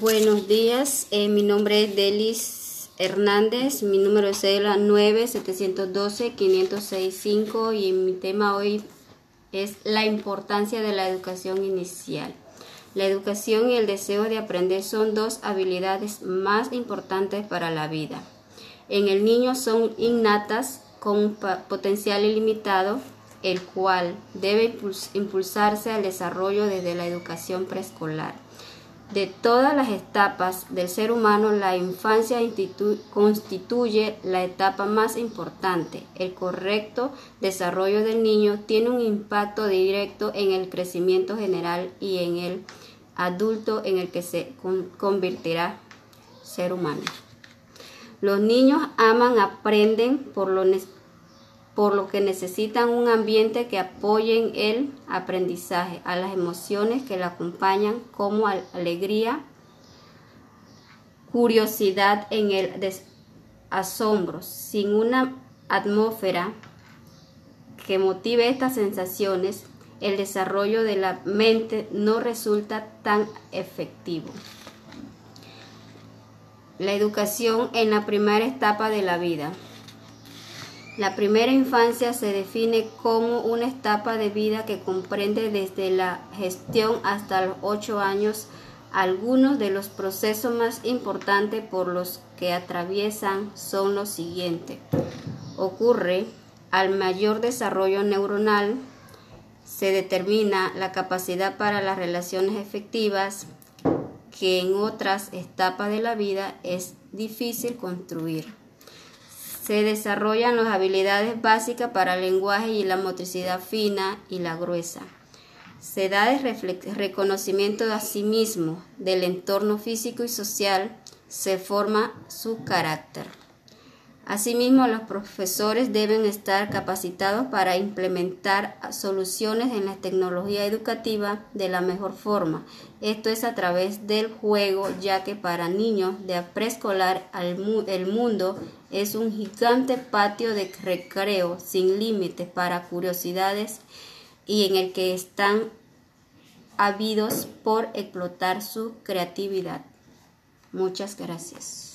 Buenos días, eh, mi nombre es Delis Hernández, mi número es cédula 9-712-565 y mi tema hoy es la importancia de la educación inicial. La educación y el deseo de aprender son dos habilidades más importantes para la vida. En el niño son innatas con potencial ilimitado, el cual debe impulsarse al desarrollo desde la educación preescolar. De todas las etapas del ser humano, la infancia constituye la etapa más importante. El correcto desarrollo del niño tiene un impacto directo en el crecimiento general y en el adulto en el que se convertirá ser humano. Los niños aman, aprenden por lo por lo que necesitan un ambiente que apoyen el aprendizaje, a las emociones que la acompañan como alegría, curiosidad en el asombro, sin una atmósfera que motive estas sensaciones, el desarrollo de la mente no resulta tan efectivo. La educación en la primera etapa de la vida. La primera infancia se define como una etapa de vida que comprende desde la gestión hasta los ocho años algunos de los procesos más importantes por los que atraviesan son los siguientes. Ocurre al mayor desarrollo neuronal, se determina la capacidad para las relaciones efectivas que en otras etapas de la vida es difícil construir se desarrollan las habilidades básicas para el lenguaje y la motricidad fina y la gruesa. Se da el reconocimiento a sí mismo del entorno físico y social, se forma su carácter. Asimismo, los profesores deben estar capacitados para implementar soluciones en la tecnología educativa de la mejor forma. Esto es a través del juego, ya que para niños de preescolar el mundo es un gigante patio de recreo sin límites para curiosidades y en el que están habidos por explotar su creatividad. Muchas gracias.